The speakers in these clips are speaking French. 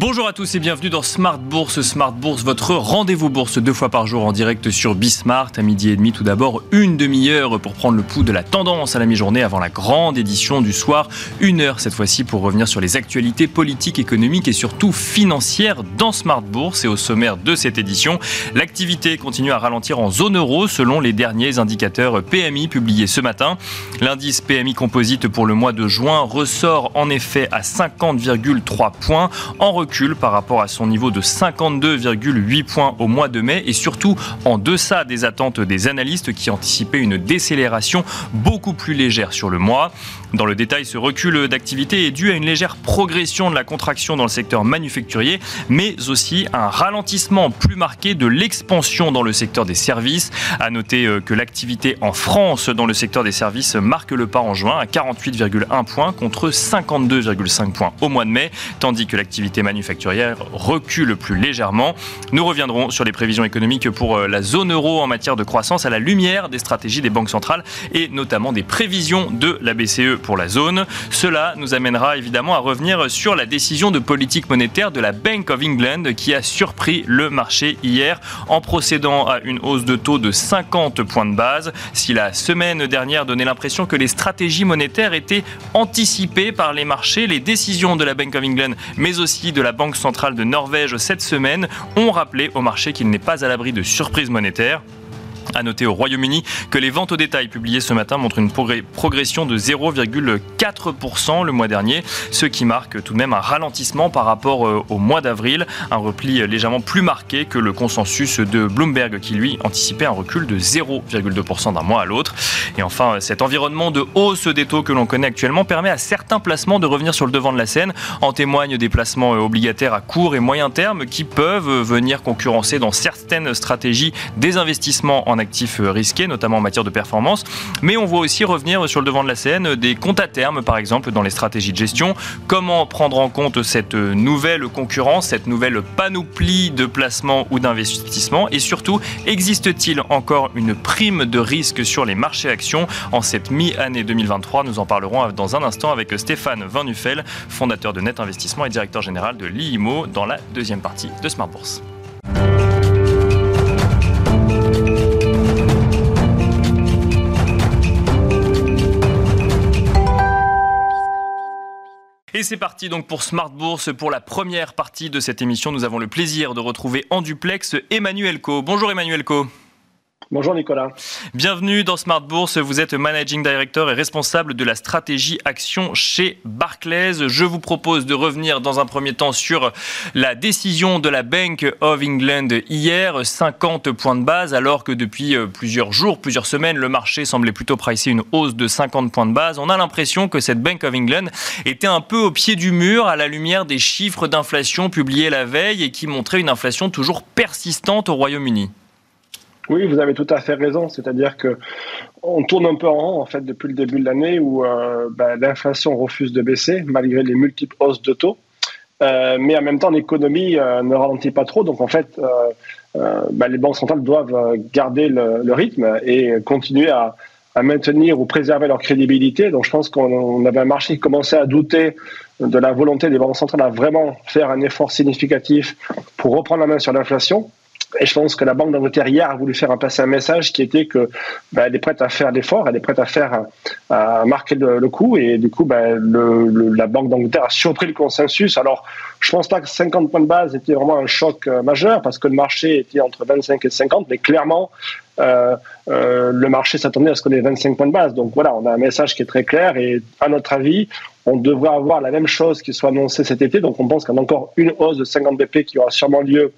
Bonjour à tous et bienvenue dans Smart Bourse. Smart Bourse, votre rendez-vous bourse deux fois par jour en direct sur Bismart à midi et demi. Tout d'abord, une demi-heure pour prendre le pouls de la tendance à la mi-journée avant la grande édition du soir. Une heure cette fois-ci pour revenir sur les actualités politiques, économiques et surtout financières dans Smart Bourse. Et au sommaire de cette édition, l'activité continue à ralentir en zone euro selon les derniers indicateurs PMI publiés ce matin. L'indice PMI composite pour le mois de juin ressort en effet à 50,3 points en par rapport à son niveau de 52,8 points au mois de mai et surtout en deçà des attentes des analystes qui anticipaient une décélération beaucoup plus légère sur le mois. Dans le détail, ce recul d'activité est dû à une légère progression de la contraction dans le secteur manufacturier, mais aussi un ralentissement plus marqué de l'expansion dans le secteur des services. À noter euh, que l'activité en France dans le secteur des services marque le pas en juin à 48,1 points contre 52,5 points au mois de mai, tandis que l'activité manufacturière recule plus légèrement. Nous reviendrons sur les prévisions économiques pour euh, la zone euro en matière de croissance à la lumière des stratégies des banques centrales et notamment des prévisions de la BCE pour la zone. Cela nous amènera évidemment à revenir sur la décision de politique monétaire de la Bank of England qui a surpris le marché hier en procédant à une hausse de taux de 50 points de base. Si la semaine dernière donnait l'impression que les stratégies monétaires étaient anticipées par les marchés, les décisions de la Bank of England, mais aussi de la Banque centrale de Norvège cette semaine, ont rappelé au marché qu'il n'est pas à l'abri de surprises monétaires. À noter au Royaume-Uni que les ventes au détail publiées ce matin montrent une progression de 0,4% le mois dernier, ce qui marque tout de même un ralentissement par rapport euh, au mois d'avril, un repli légèrement plus marqué que le consensus de Bloomberg qui lui anticipait un recul de 0,2% d'un mois à l'autre. Et enfin, cet environnement de hausse des taux que l'on connaît actuellement permet à certains placements de revenir sur le devant de la scène. En témoignent des placements euh, obligataires à court et moyen terme qui peuvent euh, venir concurrencer dans certaines stratégies des investissements en actifs euh, risqués, notamment en matière de performance. Mais on voit aussi revenir sur le devant de la scène des comptes à terme, par exemple, dans les stratégies de gestion. Comment prendre en compte cette nouvelle concurrence, cette nouvelle panoplie de placements ou d'investissements? Et surtout, existe-t-il encore une prime de risque sur les marchés actions? En cette mi-année 2023 Nous en parlerons dans un instant avec Stéphane Van Nuffel, fondateur de Net Investissement et directeur général de l'IMO, dans la deuxième partie de Smart Bourse. Et c'est parti donc pour Smart Bourse. Pour la première partie de cette émission, nous avons le plaisir de retrouver en duplex Emmanuel Co. Bonjour Emmanuel Co. Bonjour Nicolas. Bienvenue dans Smart Bourse. Vous êtes managing director et responsable de la stratégie action chez Barclays. Je vous propose de revenir dans un premier temps sur la décision de la Bank of England hier, 50 points de base, alors que depuis euh, plusieurs jours, plusieurs semaines, le marché semblait plutôt pricer une hausse de 50 points de base. On a l'impression que cette Bank of England était un peu au pied du mur à la lumière des chiffres d'inflation publiés la veille et qui montraient une inflation toujours persistante au Royaume-Uni. Oui, vous avez tout à fait raison. C'est-à-dire que on tourne un peu en rond en fait depuis le début de l'année où euh, ben, l'inflation refuse de baisser malgré les multiples hausses de taux. Euh, mais en même temps, l'économie euh, ne ralentit pas trop. Donc en fait, ben, les banques centrales doivent garder le, rythme et continuer à, maintenir ou préserver leur crédibilité. Donc je pense qu'on avait un marché qui commençait à douter de la volonté des banques centrales à vraiment faire un effort significatif pour reprendre la main sur l'inflation. Et je pense que la Banque d'Angleterre hier a voulu faire passer un message qui était que bah, est prête à faire l'effort, elle est prête à faire à marquer le, coup. Et du coup, bah, la Banque d'Angleterre a surpris le consensus. Alors, je pense pas que 50 points de base était vraiment un choc euh, majeur parce que le marché était entre 25 et 50, mais clairement, euh, euh, le marché s'attendait à ce qu'on ait 25 points de base. Donc voilà, on a un message qui est très clair et à notre avis, on devrait avoir la même chose qui soit annoncée cet été. Donc on pense qu'il y a encore une hausse de 50 BP qui aura sûrement lieu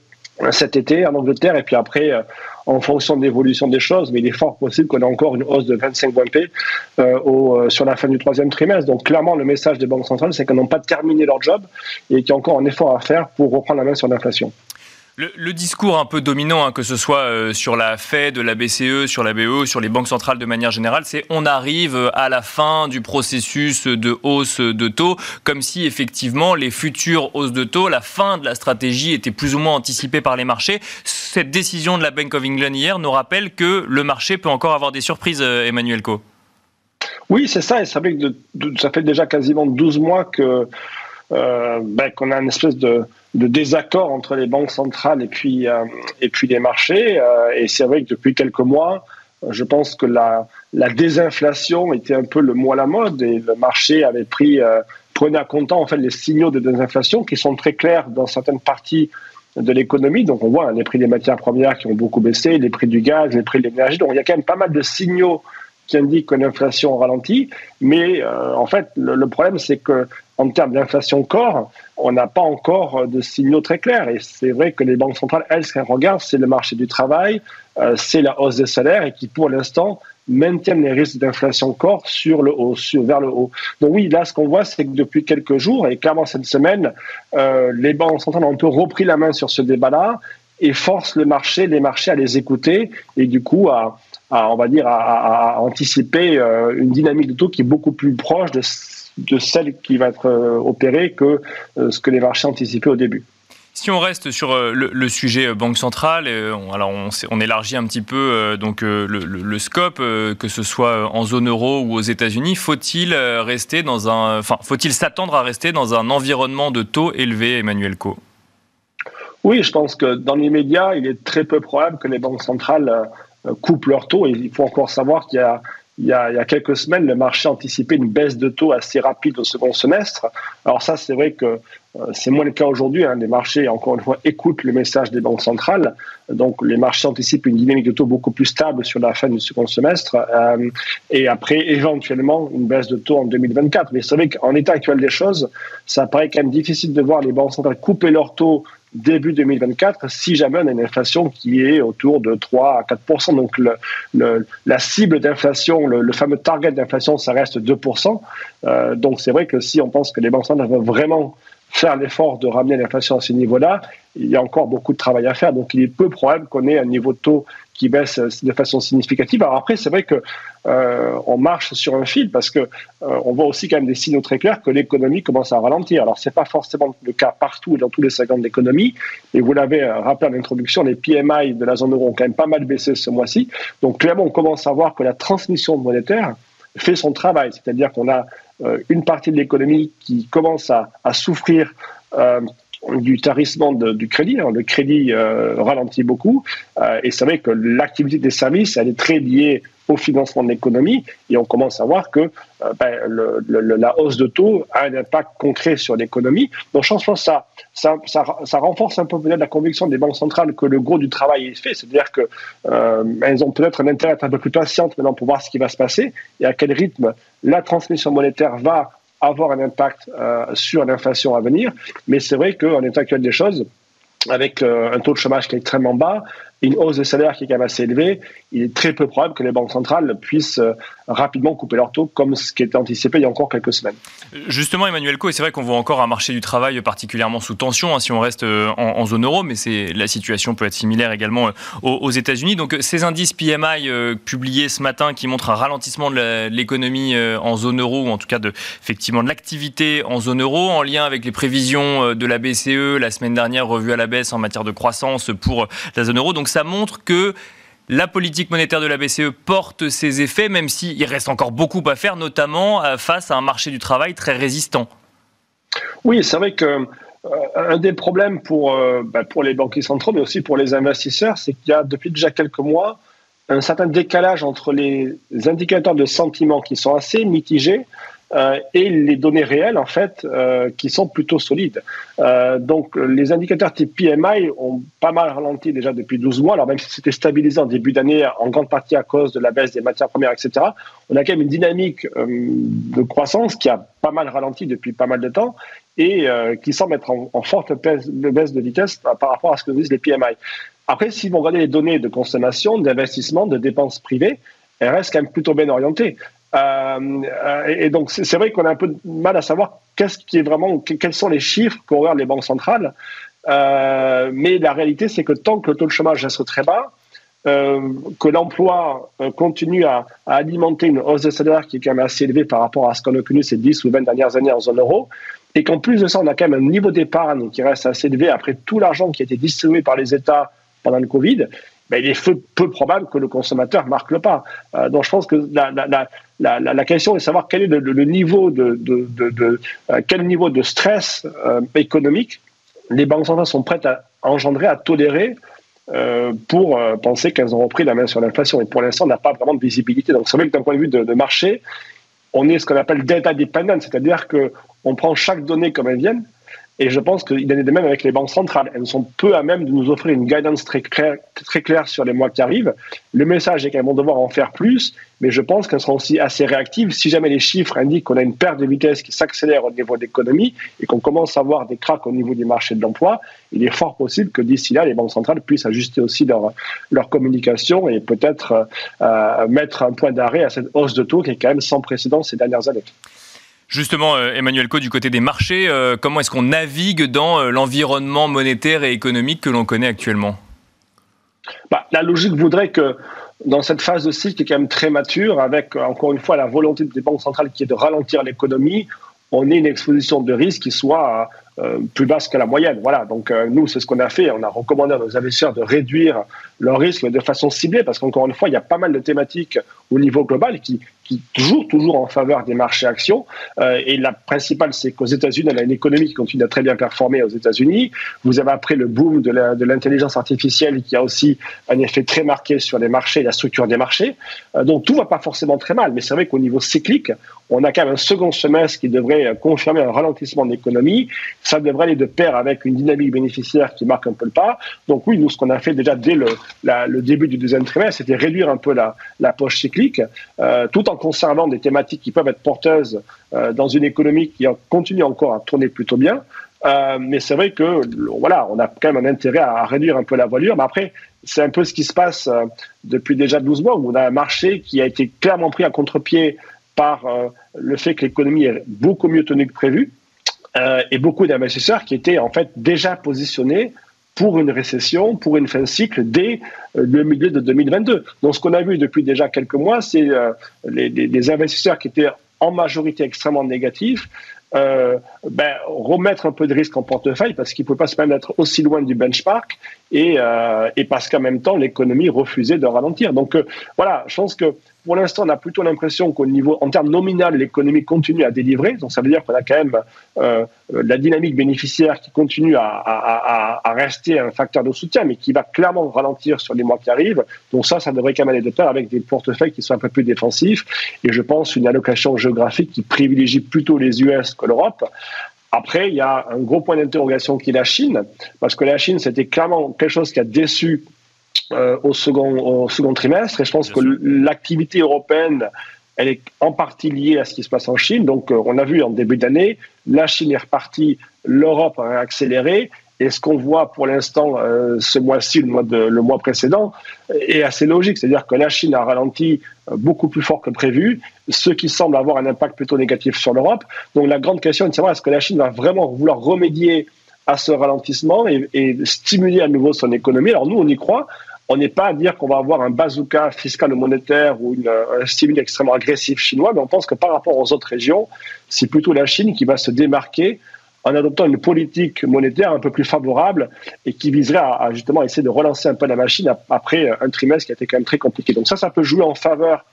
cet été en Angleterre et puis après euh, en fonction de l'évolution des choses, mais il est fort possible qu'on ait encore une hausse de 25 points P euh, euh, sur la fin du troisième trimestre. Donc clairement, le message des banques centrales, c'est qu'elles n'ont pas terminé leur job et qu'il y a encore un effort à faire pour reprendre la main sur l'inflation. Le, discours un peu dominant, hein, que ce soit euh, sur la Fed, la BCE, sur la BE, sur les banques centrales de manière générale, c'est on arrive à la fin du processus de hausse de taux, comme si effectivement les futures hausses de taux, la fin de la stratégie était plus ou moins anticipée par les marchés. Cette décision de la Bank of England hier nous rappelle que le marché peut encore avoir des surprises, euh, Emmanuel Co. Oui, c'est ça, et ça fait déjà quasiment 12 mois que ben, qu'on a une espèce de, désaccord entre les banques centrales et puis, et puis les marchés. et c'est vrai que depuis quelques mois, je pense que la, la désinflation était un peu le mot à la mode et le marché avait pris, prenait à compte en fait les signaux de désinflation qui sont très clairs dans certaines parties de l'économie. Donc on voit hein, les prix des matières premières qui ont beaucoup baissé, les prix du gaz, les prix de l'énergie. Donc il y a quand même pas mal de signaux qui indiquent que l'inflation ralentit. Mais euh, en fait, le, problème, c'est que en termes d'inflation corps, on n'a pas encore de signaux très clairs. Et c'est vrai que les banques centrales, elles, ce qu'elles regardent, c'est le marché du travail, euh, c'est la hausse des salaires et qui, pour l'instant, maintiennent les risques d'inflation corps sur le haut, vers le haut. Donc oui, là, ce qu'on voit, c'est que depuis quelques jours, et clairement cette semaine, euh, les banques centrales ont un peu repris la main sur ce débat-là et forcent le marché, les marchés à les écouter et du coup à, on va dire, à, anticiper euh, une dynamique de taux qui est beaucoup plus proche de, de celle qui va être euh, opérée que ce que les marchés anticipaient au début. Si on reste sur euh, le, sujet euh, banque centrale, euh, alors on, élargit un petit peu donc le, scope, que ce soit en zone euro ou aux États-Unis, faut-il rester dans un, enfin, faut-il s'attendre à rester dans un environnement de taux élevé, Emmanuel Co Oui, je pense que dans l'immédiat, il est très peu probable que les banques centrales coupent leurs taux. Et il faut encore savoir qu'il y a il y, a, il y, a, quelques semaines, le marché anticipait une baisse de taux assez rapide au second semestre. Alors ça, c'est vrai que euh, c'est moins le cas aujourd'hui. Hein. Les marchés, encore une fois, écoutent le message des banques centrales. Donc, les marchés anticipent une dynamique de taux beaucoup plus stable sur la fin du second semestre. Euh, et après, éventuellement, une baisse de taux en 2024. Mais c'est vrai qu'en état actuel des choses, ça paraît quand même difficile de voir les banques centrales couper leurs taux début 2024 si jamais on a une inflation qui est autour de 3 à 4% Donc le, la cible d'inflation, le, fameux target d'inflation, ça reste 2% euh, Donc c'est vrai que si on pense que les banques centrales veulent vraiment faire l'effort de ramener l'inflation à ce niveau-là, il y a encore beaucoup de travail à faire. Donc il est peu probable qu'on ait un niveau de taux qui baisse de façon significative. Alors après, c'est vrai que euh, on marche sur un fil parce que euh, on voit aussi quand même des signaux très clairs que l'économie commence à ralentir. Alors c'est pas forcément le cas partout et dans tous les segments de l'économie. Et vous l'avez euh, rappelé en introduction, les PMI de la zone euro ont quand même pas mal baissé ce mois-ci. Donc clairement, on commence à voir que la transmission monétaire fait son travail. C'est-à-dire qu'on a euh, une partie de l'économie qui commence à, à souffrir euh, du tarissement du crédit. Hein. Le crédit euh, ralentit beaucoup. et c'est vrai que l'activité des services, elle est très liée au financement de l'économie. Et on commence à voir que euh, ben, la hausse de taux a un impact concret sur l'économie. Donc, je pense que ça, ça, ça, renforce un peu peut-être la conviction des banques centrales que le gros du travail est fait. C'est-à-dire qu'elles euh, ont peut-être un intérêt à être un peu plus patientes maintenant pour voir ce qui va se passer et à quel rythme la transmission monétaire va avoir un impact euh, sur l'inflation à venir. Mais c'est vrai qu'en état actuel des choses, avec un taux de chômage qui est extrêmement bas, une hausse des salaires qui est quand même assez élevée, il est très peu probable que les banques centrales puissent euh, rapidement couper leur taux, comme ce qui était anticipé il y a encore quelques semaines. Justement, Emmanuel Co, c'est vrai qu'on voit encore un marché du travail particulièrement sous tension hein, si on reste euh, en, zone euro, mais la situation peut être similaire également euh, aux, États-Unis. Donc, ces indices PMI publiés ce matin qui montrent un ralentissement de l'économie en zone euro, ou en tout cas de, effectivement de l'activité en zone euro, en lien avec les prévisions de la BCE la semaine dernière revues à la baisse en matière de croissance pour la zone euro. Ça montre que la politique monétaire de la BCE porte ses effets, même s'il reste encore beaucoup à faire, notamment euh, face à un marché du travail très résistant. Oui, c'est vrai que euh, un des problèmes pour, euh, bah, pour les banquiers centraux, mais aussi pour les investisseurs, c'est qu'il y a depuis déjà quelques mois un certain décalage entre les indicateurs de sentiment qui sont assez mitigés euh, et les données réelles en fait euh, qui sont plutôt solides. Euh, donc les indicateurs type PMI ont pas mal ralenti déjà depuis 12 mois. Alors même si c'était stabilisé en début d'année en grande partie à cause de la baisse des matières premières, etc. On a quand même une dynamique de croissance qui a pas mal ralenti depuis pas mal de temps et qui semble être en, forte baisse de vitesse par rapport à ce que disent les PMI. Après, si vous regardez les données de consommation, d'investissement, de dépenses privées, elles restent quand même plutôt bien orientées. Euh, et donc, c'est vrai qu'on a un peu de mal à savoir qu'est-ce qui est vraiment, quels sont les chiffres regardent les banques centrales. Euh, mais la réalité, c'est que tant que le taux de chômage reste très bas, euh, que l'emploi euh, continue à, à, alimenter une hausse de salaire qui est quand même assez élevée par rapport à ce qu'on a connu ces 10 ou 20 dernières années en zone euro, et qu'en plus de ça, on a quand même un niveau d'épargne qui reste assez élevé après tout l'argent qui a été distribué par les États pendant le Covid, ben, il est peu, probable que le consommateur marque le pas. donc je pense que la, question est de savoir quel est le, niveau de, de, quel niveau de stress économique les banques centrales sont prêtes à engendrer, à tolérer euh, pour euh, penser qu'elles ont repris la main sur l'inflation. Et pour l'instant, on n'a pas vraiment de visibilité. Donc, c'est vrai que d'un point de vue de, de, marché, on est ce qu'on appelle data dependent, c'est-à-dire qu'on prend chaque donnée comme elle vient et je pense qu'il en est de même avec les banques centrales. Elles sont peu à même de nous offrir une guidance très claire, sur les mois qui arrivent. Le message est qu'elles vont devoir en faire plus, mais je pense qu'elles seront aussi assez réactives. Si jamais les chiffres indiquent qu'on a une perte de vitesse qui s'accélère au niveau de l'économie et qu'on commence à voir des cracks au niveau du marché de l'emploi, il est fort possible que d'ici là, les banques centrales puissent ajuster aussi leur, communication et peut-être euh, mettre un point d'arrêt à cette hausse de taux qui est quand même sans précédent ces dernières années. Justement, euh, Emmanuel Co, du côté des marchés, euh, comment est-ce qu'on navigue dans euh, l'environnement monétaire et économique que l'on connaît actuellement? Bah, La logique voudrait que dans cette phase de cycle qui est quand même très mature, avec encore une fois la volonté des banques centrales qui est de ralentir l'économie, on ait une exposition de risque qui soit plus basse que la moyenne. Voilà, donc nous, c'est ce qu'on a fait. On a recommandé à nos investisseurs de réduire leur risque de façon ciblée, parce qu'encore une fois, il y a pas mal de thématiques au niveau global qui, toujours, toujours en faveur des marchés actions. Euh, et la principale, c'est qu'aux États-Unis, on a une économie qui continue à très bien performer aux États-Unis. Vous avez après le boom de l'intelligence artificielle qui a aussi un effet très marqué sur les marchés, la structure des marchés. Euh, donc tout va pas forcément très mal, mais c'est vrai qu'au niveau cyclique, on a quand même un second semestre qui devrait confirmer un ralentissement de l'économie. Ça devrait aller de pair avec une dynamique bénéficiaire qui marque un peu le pas. Donc oui, nous, ce qu'on a fait déjà dès le, début du deuxième trimestre, c'était réduire un peu la, la poche cyclique, euh, tout en conservant des thématiques qui peuvent être porteuses euh, dans une économie qui continue encore à tourner plutôt bien. Euh, mais c'est vrai que voilà, on a quand même un intérêt à, réduire un peu la voilure. Mais après, c'est un peu ce qui se passe depuis déjà 12 mois, où on a un marché qui a été clairement pris à contre-pied par le fait que l'économie est beaucoup mieux tenue que prévu, et beaucoup d'investisseurs qui étaient en fait déjà positionnés pour une récession, pour une fin de cycle dès euh, le milieu de 2022. Donc ce qu'on a vu depuis déjà quelques mois, c'est euh, les, investisseurs qui étaient en majorité extrêmement négatifs, euh, ben, remettre un peu de risque en portefeuille parce qu'il ne peut pas se permettre aussi loin du benchmark et, et parce qu'en même temps l'économie refusait de ralentir. Donc voilà, je pense que pour l'instant, on a plutôt l'impression qu'au niveau, en termes nominal, l'économie continue à délivrer. Donc, ça veut dire qu'on a quand même euh, la dynamique bénéficiaire qui continue à, à, à, rester un facteur de soutien, mais qui va clairement ralentir sur les mois qui arrivent. Donc, ça, ça devrait quand même aller de pair avec des portefeuilles qui sont un peu plus défensifs. Et je pense une allocation géographique qui privilégie plutôt les US que l'Europe. Après, il y a un gros point d'interrogation qui est la Chine, parce que la Chine, c'était clairement quelque chose qui a déçu euh, au, second, au second trimestre. Et je pense que l'activité européenne, elle est en partie liée à ce qui se passe en Chine. Donc, euh, on a vu en début d'année, la Chine est repartie, l'Europe a accéléré. Et ce qu'on voit pour l'instant, euh, ce mois-ci, le, mois le mois précédent, est assez logique. C'est-à-dire que la Chine a ralenti beaucoup plus fort que prévu, ce qui semble avoir un impact plutôt négatif sur l'Europe. Donc la grande question est de savoir est-ce que la Chine va vraiment vouloir remédier à ce ralentissement et, stimuler à nouveau son économie. Alors nous, on y croit on n'est pas à dire qu'on va avoir un bazooka fiscal ou monétaire ou une, un stimuli extrêmement agressif chinois, mais on pense que par rapport aux autres régions, c'est plutôt la Chine qui va se démarquer en adoptant une politique monétaire un peu plus favorable et qui viserait à, justement essayer de relancer un peu la machine après un trimestre qui a été quand même très compliqué. Donc ça, ça peut jouer en faveur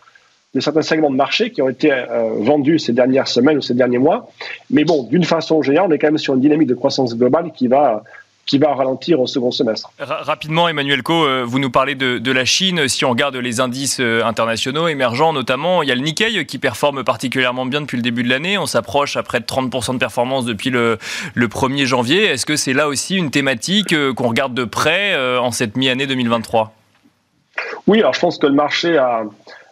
de certains segments de marché qui ont été euh, vendus ces dernières semaines ou ces derniers mois. Mais bon, d'une façon générale, on est quand même sur une dynamique de croissance globale qui va qui va ralentir au second semestre. Rapidement, Emmanuel Co, euh, vous nous parlez de, la Chine. Si on regarde les indices euh, internationaux émergents, notamment, il y a le Nikkei qui performe particulièrement bien depuis le début de l'année. On s'approche à près de 30% de performance depuis le, 1er janvier. Est-ce que c'est là aussi une thématique euh, qu'on regarde de près en cette mi-année 2023 Oui, alors je pense que le marché a,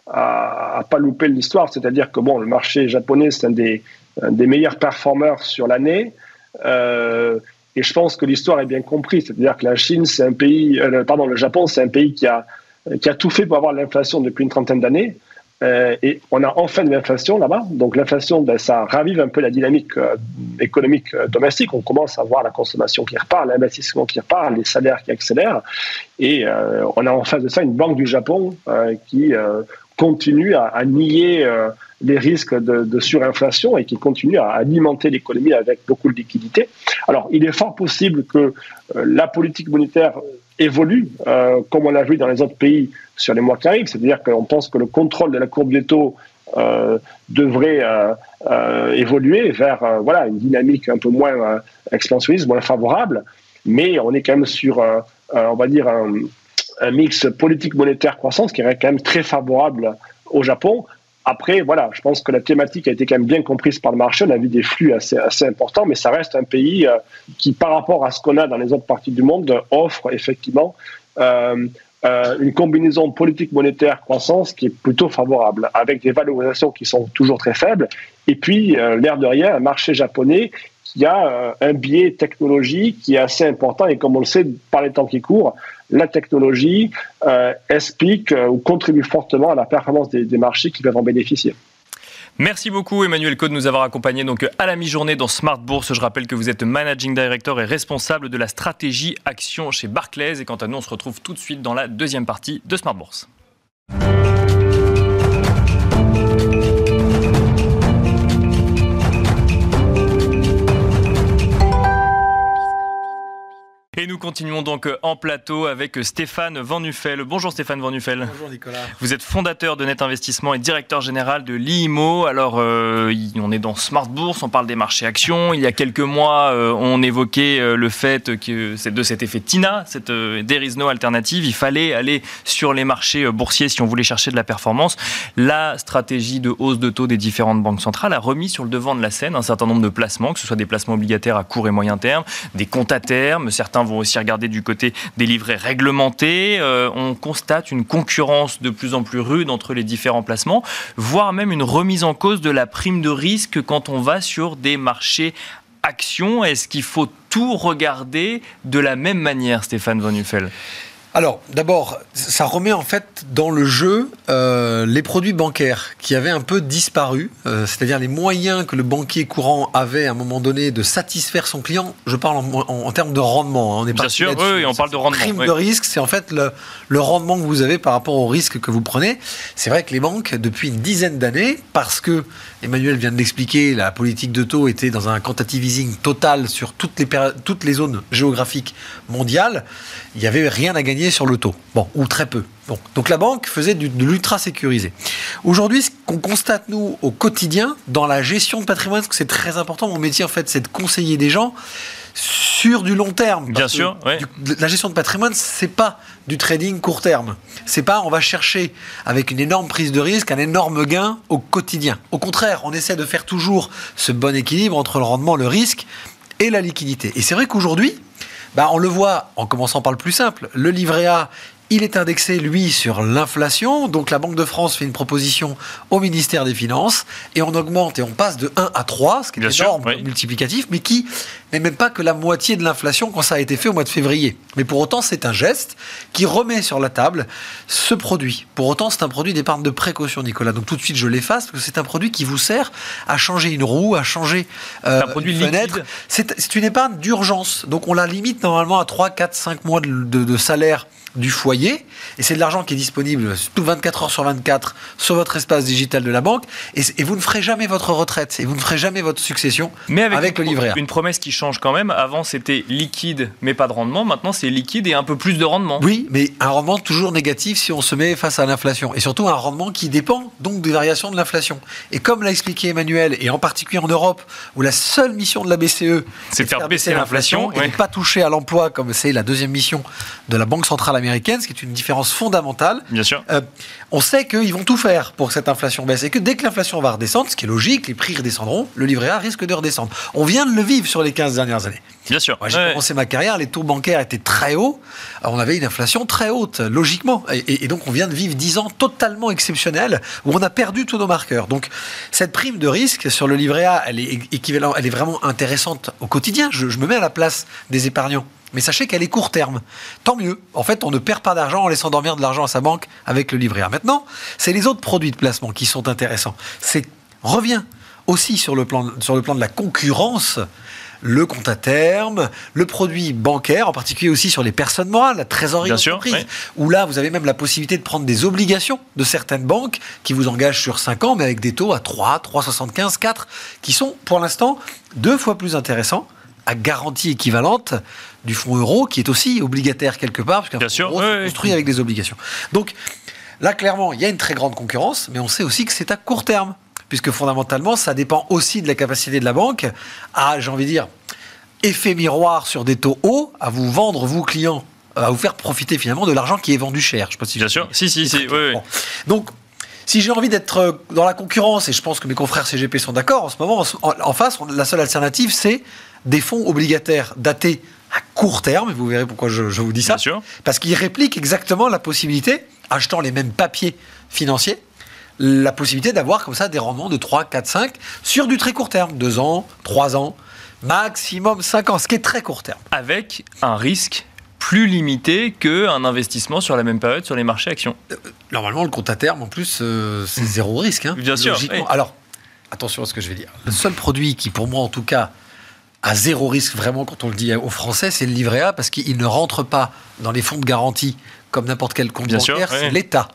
pas loupé l'histoire. C'est-à-dire que bon, le marché japonais, c'est un des, des meilleurs performeurs sur l'année. Et je pense que l'histoire est bien comprise. C'est-à-dire que la Chine, c'est un pays, euh, pardon, le Japon, c'est un pays qui a, qui a tout fait pour avoir l'inflation depuis une trentaine d'années. Euh, et on a enfin de l'inflation là-bas. Donc l'inflation, ben, ça ravive un peu la dynamique euh, économique domestique. On commence à voir la consommation qui repart, l'investissement qui repart, les salaires qui accélèrent. Et on a en face de ça une banque du Japon qui continue à, nier les risques de, surinflation et qui continue à alimenter l'économie avec beaucoup de liquidités. Alors, il est fort possible que la politique monétaire évolue, comme on l'a vu dans les autres pays sur les mois qui arrivent. C'est-à-dire qu'on pense que le contrôle de la courbe des taux devrait évoluer vers voilà, une dynamique un peu moins expansionniste, moins favorable. Mais on est quand même sur, on va dire, un, un mix politique monétaire croissance qui est quand même très favorable au Japon. Après, voilà, je pense que la thématique a été quand même bien comprise par le marché. On a vu des flux assez, assez importants, mais ça reste un pays euh, qui, par rapport à ce qu'on a dans les autres parties du monde, offre effectivement euh, euh, une combinaison politique monétaire croissance qui est plutôt favorable, avec des valorisations qui sont toujours très faibles. Et puis, l'air de rien, un marché japonais qui a un biais technologique qui est assez important. Et comme on le sait, par les temps qui courent, la technologie euh, explique euh, ou contribue fortement à la performance des, marchés qui peuvent en bénéficier. Merci beaucoup Emmanuel Code de nous avoir accompagnés donc à la mi-journée dans Smart Bourse. Je rappelle que vous êtes managing director et responsable de la stratégie action chez Barclays. Et quant à nous, on se retrouve tout de suite dans la deuxième partie de Smart Bourse. Et nous continuons donc en plateau avec Stéphane Van Nuffel. Bonjour Stéphane Van Nuffel. Bonjour Nicolas. Vous êtes fondateur de Net Investissement et directeur général de l'IMO. Alors, euh, on est dans Smart Bourse, on parle des marchés actions. Il y a quelques mois, euh, on évoquait euh, le fait que de cet effet TINA, cette There is no alternative. Il fallait aller sur les marchés boursiers si on voulait chercher de la performance. La stratégie de hausse de taux des différentes banques centrales a remis sur le devant de la scène un certain nombre de placements, que ce soit des placements obligataires à court et moyen terme, des comptes à terme, certains vont aussi regarder du côté des livrets réglementés. Euh, on constate une concurrence de plus en plus rude entre les différents placements, voire même une remise en cause de la prime de risque quand on va sur des marchés actions. Est-ce qu'il faut tout regarder de la même manière, Stéphane Von Uffel alors, d'abord, ça remet en fait dans le jeu euh, les produits bancaires qui avaient un peu disparu, euh, c'est-à-dire les moyens que le banquier courant avait à un moment donné de satisfaire son client. Je parle en, termes de rendement. Hein, on est Bien sûr, oui, on parle de rendement. Prime de risque, c'est en fait le, le, rendement que vous avez par rapport au risque que vous prenez. C'est vrai que les banques, depuis une dizaine d'années, parce que Emmanuel vient de l'expliquer, la politique de taux était dans un quantitative easing total sur toutes les, toutes les zones géographiques mondiales, il n'y avait rien à gagner sur le taux. Bon, ou très peu. Bon. Donc la banque faisait de l'ultra sécurisé. Aujourd'hui, ce qu'on constate, nous, au quotidien, dans la gestion de patrimoine, parce que c'est très important, mon métier, en fait, c'est de conseiller des gens sur du long terme. Bien sûr. la gestion de patrimoine, c'est pas du trading court terme. C'est pas on va chercher avec une énorme prise de risque un énorme gain au quotidien. Au contraire, on essaie de faire toujours ce bon équilibre entre le rendement, le risque et la liquidité. Et c'est vrai qu'aujourd'hui, bah, on le voit en commençant par le plus simple. Le livret A, il est indexé, lui, sur l'inflation. Donc la Banque de France fait une proposition au ministère des Finances et on augmente et on passe de 1 à 3, ce qui est énorme, multiplicatif, mais qui n'est même pas que la moitié de l'inflation quand ça a été fait au mois de février. Mais pour autant, c'est un geste qui remet sur la table ce produit. Pour autant, c'est un produit d'épargne de précaution, Nicolas. Donc tout de suite, je l'efface parce que c'est un produit qui vous sert à changer une roue, à changer euh, un produit une fenêtre. C'est une épargne d'urgence. Donc on la limite normalement à 3, 4, 5 mois de, de salaire du foyer, et c'est de l'argent qui est disponible tout 24 heures sur 24 sur votre espace digital de la banque, et, vous ne ferez jamais votre retraite, et vous ne ferez jamais votre succession mais avec, le livret A. Une promesse qui change quand même, avant c'était liquide mais pas de rendement, maintenant c'est liquide et un peu plus de rendement. Oui, mais un rendement toujours négatif si on se met face à l'inflation, et surtout un rendement qui dépend donc des variations de l'inflation. Et comme l'a expliqué Emmanuel, et en particulier en Europe, où la seule mission de la BCE, c'est de faire, baisser l'inflation et ne pas toucher à l'emploi comme c'est la deuxième mission de la Banque centrale américaine, américaine, ce qui est une différence fondamentale. Bien sûr. Euh, on sait qu'ils vont tout faire pour que cette inflation baisse et que dès que l'inflation va redescendre, ce qui est logique, les prix redescendront, le livret A risque de redescendre. On vient de le vivre sur les 15 dernières années. Bien sûr. j'ai commencé ma carrière, les taux bancaires étaient très hauts, on avait une inflation très haute, logiquement. Et, donc on vient de vivre 10 ans totalement exceptionnels où on a perdu tous nos marqueurs. Donc cette prime de risque sur le livret A, elle est équivalent, elle est vraiment intéressante au quotidien. je me mets à la place des épargnants. Mais sachez qu'elle est court terme. Tant mieux. En fait, on ne perd pas d'argent en laissant dormir de l'argent à sa banque avec le livret A. Maintenant, c'est les autres produits de placement qui sont intéressants. C'est revient aussi sur le plan, sur le plan de la concurrence le compte à terme, le produit bancaire, en particulier aussi sur les personnes morales, la trésorerie d'entreprise, où là, vous avez même la possibilité de prendre des obligations de certaines banques qui vous engagent sur 5 ans, mais avec des taux à 3, 3,75, 4, qui sont pour l'instant deux fois plus intéressants à garantie équivalente du fonds euro, qui est aussi obligataire quelque part, parce qu'un fonds euro oui, c'est oui. construit avec des obligations. Donc là, clairement, il y a une très grande concurrence, mais on sait aussi que c'est à court terme, puisque fondamentalement, ça dépend aussi de la capacité de la banque à, j'ai envie de dire, effet miroir sur des taux hauts, à vous vendre, vous clients, à vous faire profiter finalement de l'argent qui est vendu cher. Je sais pas si Bien sûr. Si, si, si. oui. Bon. Donc, si j'ai envie d'être euh, dans la concurrence, et je pense que mes confrères CGP sont d'accord, en ce moment, en, face, la seule alternative, c'est des fonds obligataires datés à court terme, et vous verrez pourquoi je, je vous dis ça, Bien sûr. parce qu'ils répliquent exactement la possibilité, achetant les mêmes papiers financiers, la possibilité d'avoir comme ça des rendements de 3, 4, 5 sur du très court terme, 2 ans, 3 ans, maximum 5 ans, ce qui est très court terme. Avec un risque plus limité qu'un investissement sur la même période sur les marchés actions. Normalement, le compte à terme, en plus, euh, c'est zéro risque. hein, Bien sûr, logiquement. oui. Alors, attention à ce que je vais dire. Le seul produit qui, pour moi, en tout cas, a zéro risque, vraiment, quand on le dit aux Français, c'est le livret A, parce qu'il ne rentre pas dans les fonds de garantie comme n'importe quel compte Bien bancaire, c'est l'État.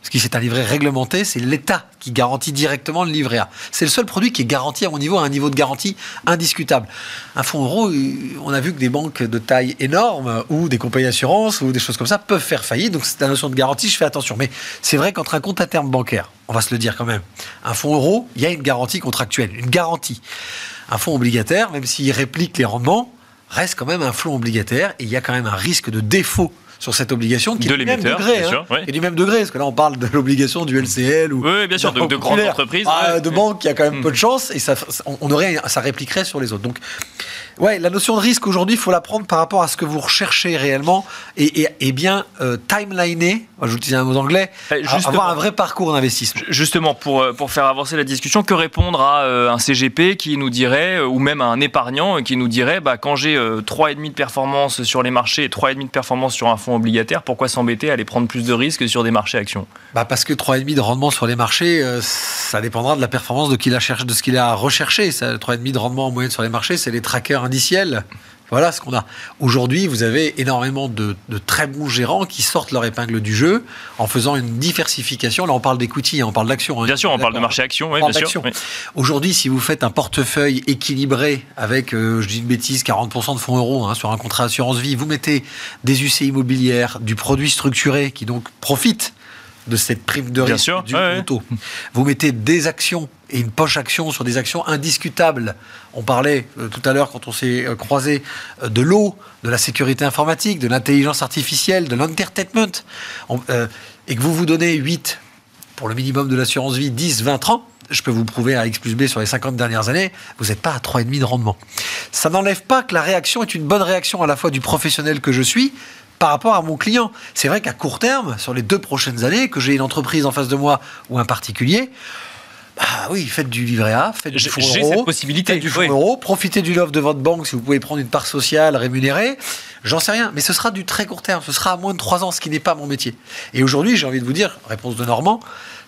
Parce que c'est un livret réglementé, c'est l'État qui garantit directement le livret A. C'est le seul produit qui est garanti à mon niveau, à un niveau de garantie indiscutable. Un fonds euro, euh, on a vu que des banques de taille énorme ou des compagnies d'assurance ou des choses comme ça peuvent faire faillite. Donc c'est la notion de garantie, je fais attention. Mais c'est vrai qu'entre un compte à terme bancaire, on va se le dire quand même, un fonds euro, il y a une garantie contractuelle, une garantie. Un fonds obligataire, même s'il réplique les rendements, reste quand même un fonds obligataire et il y a quand même un risque de défaut sur cette obligation qui De est du même degré. hein, sûr, et du même degré, parce que là on parle de l'obligation du LCL ou Oui, bien sûr, de- de grandes entreprises, Ah, ouais. de banques qui a quand même Mm. peu de chance et ça, on- on aurait, ça répliquerait sur les autres. Donc, ouais, la notion de risque aujourd'hui, il faut la prendre par rapport à ce que vous recherchez réellement et, et, et bien euh, timeliner, moi, je vous disais un mot anglais, Eh, justement. avoir un vrai parcours d'investissement. Justement, pour, euh, pour faire avancer la discussion, que répondre à euh, un CGP qui nous dirait, euh, ou même à un épargnant qui nous dirait, bah, quand j'ai euh, 3,5 de performance sur les marchés et 3,5 de performance sur un fonds obligataire, pourquoi s'embêter à aller prendre plus de risques sur des marchés actions? Bah parce que 3,5 de rendement sur les marchés, ça dépendra de la performance de, qui la cherche, de ce qu'il a recherché. Ça, 3,5 de rendement en moyenne sur les marchés, c'est les trackers indiciels. Voilà ce qu'on a. Aujourd'hui, vous avez énormément de, de très bons gérants qui sortent leur épingle du jeu en faisant une diversification. Là, on parle d'equity, hein, on parle d'action. hein. Bien sûr, on parle de marché actions, oui, On parle bien sûr. oui. Aujourd'hui, si vous faites un portefeuille équilibré avec, euh, je dis une bêtise, 40% de fonds euros hein, sur un contrat assurance vie, vous mettez des UC immobilières, du produit structuré qui donc profite de cette prime de Bien risque sûr, du ouais. Vous mettez des actions et une poche action sur des actions indiscutables. On parlait euh, tout à l'heure quand on s'est euh, croisé euh, de l'eau, de la sécurité informatique, de l'intelligence artificielle, de l'entertainment, et que vous vous donnez 8 pour le minimum de l'assurance vie, 10, 20, 30, je peux vous prouver à X plus B sur les 50 dernières années, vous n'êtes pas à 3,5 de rendement. Ça n'enlève pas que la réaction est une bonne réaction à la fois du professionnel que je suis par rapport à mon client. C'est vrai qu'à court terme, sur les deux prochaines années, que j'ai une entreprise en face de moi ou un particulier, bah oui, faites du livret A, faites du fonds euro, cette possibilité. faites du fonds oui. euro, profitez du l'offre de votre banque si vous pouvez prendre une part sociale rémunérée. J'en sais rien, mais ce sera du très court terme, ce sera à moins de 3 ans, ce qui n'est pas mon métier. Et aujourd'hui, j'ai envie de vous dire, réponse de Normand,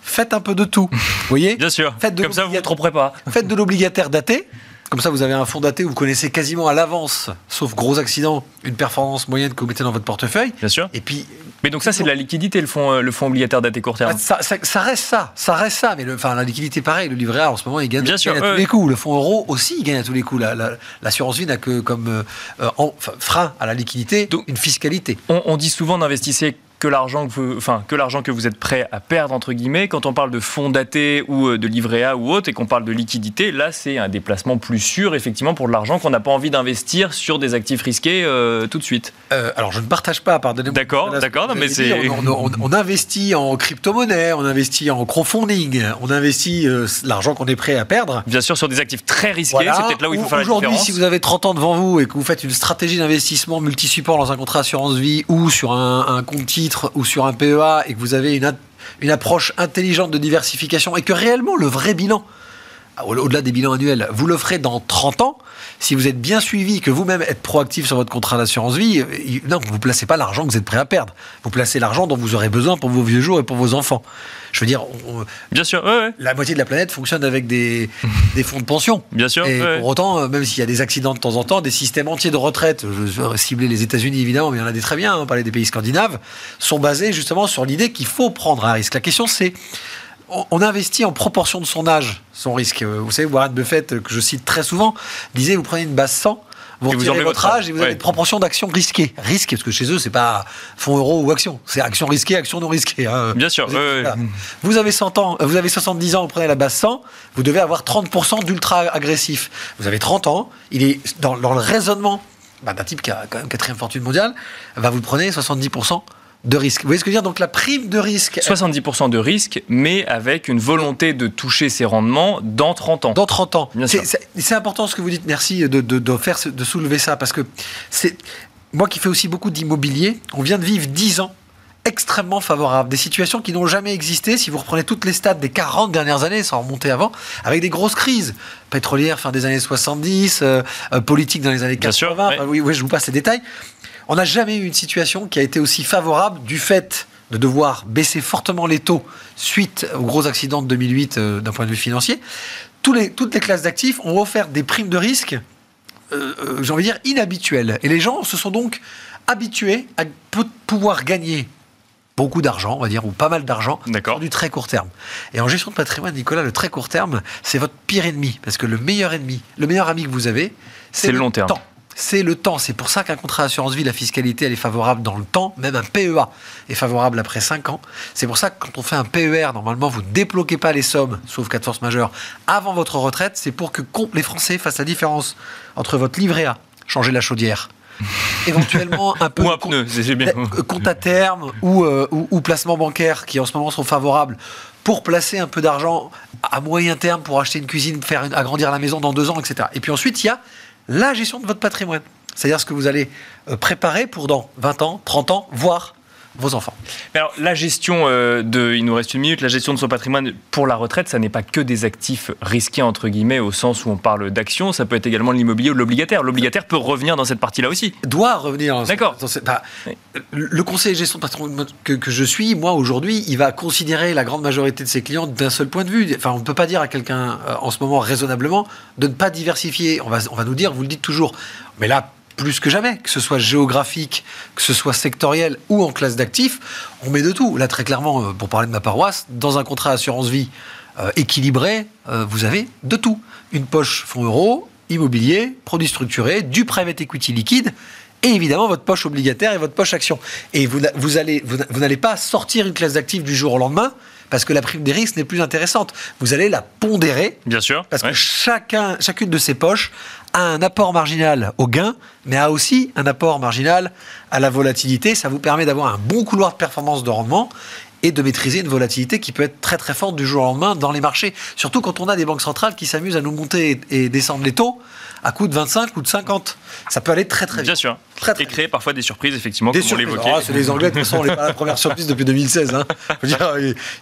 faites un peu de tout. Vous voyez Bien sûr. Faites de Comme ça, vous ne l'obligatoire. tromperez pas. Faites de l'obligataire daté. Comme ça, vous avez un fonds daté où vous connaissez quasiment à l'avance, sauf gros accident, une performance moyenne que vous mettez dans votre portefeuille. Bien sûr. Et puis, Mais donc ça, c'est de la liquidité, le fonds, euh, le fonds obligataire daté court terme. ah, ça, ça- ça reste ça, ça reste ça. Mais le, enfin, la liquidité, pareil, le livret A, en ce moment, il gagne, Bien il sûr, gagne à tous ouais. les coups. Le fonds euro aussi, il gagne à tous les coups. La- la- L'assurance vie n'a que comme euh, euh, en- enfin, frein à la liquidité Donc- une fiscalité. On, on dit souvent d'investissez que l'argent que vous, enfin que l'argent que vous êtes prêt à perdre entre guillemets. Quand on parle de fonds datés ou euh, de livret A ou autre et qu'on parle de liquidité, là c'est un déplacement plus sûr effectivement pour de l'argent qu'on n'a pas envie d'investir sur des actifs risqués euh, tout de suite. Euh, alors, je ne partage pas, pardonnez-moi. D'accord, d'accord, mais c'est- On, on- on investit en crypto-monnaie, on investit en crowdfunding, on investit euh, l'argent qu'on est prêt à perdre. Bien sûr sur des actifs très risqués, Voilà. c'est peut-être là où il faut faire la Aujourd'hui, différence. si vous avez 30 ans devant vous et que vous faites une stratégie d'investissement multi-support dans un contrat assurance vie ou sur un, un compte titre ou sur un PEA et que vous avez une, approche intelligente de diversification et que réellement le vrai bilan, au-delà des bilans annuels, vous le ferez dans 30 ans, si vous êtes bien suivi, que vous-même êtes proactif sur votre contrat d'assurance vie, euh, non, vous ne placez pas l'argent que vous êtes prêt à perdre. Vous placez l'argent dont vous aurez besoin pour vos vieux jours et pour vos enfants. Je veux dire, on- Bien sûr, ouais, ouais. la moitié de la planète fonctionne avec des, des fonds de pension. Bien sûr. Et ouais. pour autant, euh, même s'il y a des accidents de temps en temps, des systèmes entiers de retraite, je vais cibler les États-Unis évidemment, mais il y en a des très bien, hein, parler des pays scandinaves, sont basés justement sur l'idée qu'il faut prendre un risque. La question c'est, on, on investit en proportion de son âge, son risque. Euh, Vous savez, Warren Buffett, euh, que je cite très souvent, disait, vous prenez une base 100, vous Et vous retirez votre âge et vous ouais. avez une proportion d'actions risquées. Risque, parce que chez eux, c'est pas fonds euro ou action. C'est action risquée, action non risquée. hein. Bien sûr. Vous, avez 100 ans, euh, vous avez 70 ans, vous prenez la base 100, vous devez avoir 30% d'ultra agressif. Vous avez 30 ans, il est dans, dans le raisonnement bah, d'un type qui a quand même quatrième fortune mondiale, bah, vous prenez 70% de risque. Vous voyez ce que je veux dire? Donc la prime de risque, 70% de risque, mais avec une volonté de toucher ses rendements dans 30 ans. dans 30 ans. Bien C'est- sûr. C'est c'est important ce que vous dites, merci de, de, de faire, de soulever ça, parce que c'est moi qui fais aussi beaucoup d'immobilier, on vient de vivre 10 ans extrêmement favorables, des situations qui n'ont jamais existé, si vous reprenez toutes les stats des 40 dernières années, sans remonter avant, avec des grosses crises, pétrolières fin des années 70, euh, euh, politique dans les années Bien 80, sûr, enfin, ouais. oui, oui, je vous passe les détails. On n'a jamais eu une situation qui a été aussi favorable du fait de devoir baisser fortement les taux suite aux gros accidents de 2008 euh, d'un point de vue financier. Tous les, toutes les classes d'actifs ont offert des primes de risque, euh, euh, j'ai envie de dire, inhabituelles. Et les gens se sont donc habitués à pou- pouvoir gagner beaucoup d'argent, on va dire, ou pas mal d'argent, sur du très court terme. Et en gestion de patrimoine, Nicolas, le très court terme, c'est votre pire ennemi. Parce que le meilleur ennemi, le meilleur ami que vous avez, C'est le long terme. temps. C'est le temps. C'est pour ça qu'un contrat assurance vie, la fiscalité, elle est favorable dans le temps. Même un PEA est favorable après 5 ans. C'est pour ça que quand on fait un PER, normalement, vous ne débloquez pas les sommes, sauf cas de force majeure, avant votre retraite. C'est pour que les Français fassent la différence entre votre livret A, changer la chaudière, éventuellement un peu Ou un pneu, bien. euh, compte à terme ou, euh, ou, ou placement bancaire qui en ce moment sont favorables pour placer un peu d'argent à moyen terme pour acheter une cuisine, faire une- agrandir la maison dans deux ans, etc. Et puis ensuite, il y a la gestion de votre patrimoine. C'est-à-dire ce que vous allez euh, préparer pour dans 20 ans, 30 ans, voire vos enfants. Mais Alors, la gestion euh, de, il nous reste une minute, la gestion de son patrimoine pour la retraite, ça n'est pas que des actifs risqués, entre guillemets, au sens où on parle d'actions, ça peut être également de l'immobilier ou de l'obligataire. L'obligataire peut revenir dans cette partie-là aussi. Doit revenir. D'accord. bah, le conseiller de gestion de patrimoine que, que je suis, moi aujourd'hui, il va considérer la grande majorité de ses clients d'un seul point de vue. Enfin, on ne peut pas dire à quelqu'un euh, en ce moment raisonnablement de ne pas diversifier. On va, on va nous dire, vous le dites toujours, mais là, plus que jamais, que ce soit géographique, que ce soit sectoriel ou en classe d'actifs, on met de tout. Là, très clairement, euh, pour parler de ma paroisse, dans un contrat assurance vie euh, équilibré, euh, vous avez de tout. Une poche fonds euros, immobilier, produits structurés, du private equity liquide et évidemment votre poche obligataire et votre poche action. Et vous, n'a- vous allez, vous, n'a- vous n'allez pas sortir une classe d'actifs du jour au lendemain parce que la prime des risques n'est plus intéressante. Vous allez la pondérer Bien sûr. parce ouais. que chacun, chacune de ces poches a un apport marginal au gain, mais a aussi un apport marginal à la volatilité. Ça vous permet d'avoir un bon couloir de performance de rendement et de maîtriser une volatilité qui peut être très très forte du jour au lendemain dans les marchés. Surtout quand on a des banques centrales qui s'amusent à nous monter et et descendre les taux à coût de 25 ou de 50. Ça peut aller très très vite. Bien sûr. Très, très Et créer parfois des surprises, effectivement, Des comme on surprises. l'évoquait. Ah, c'est les Anglais, de toute façon, on n'est pas la première surprise depuis 2016. hein. Dire,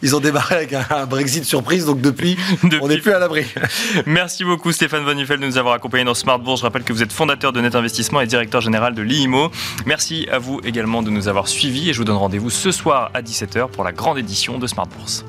ils- ont démarré avec un, Brexit surprise, donc depuis, Depuis. on n'est plus à l'abri. Merci beaucoup Stéphane Von Nuffel de nous avoir accompagnés dans Smart Bourse. Je rappelle que vous êtes fondateur de Net Investissement et directeur général de l'IMO. Merci à vous également de nous avoir suivis et je vous donne rendez-vous ce soir à 17h pour la grande édition de Smart Bourse.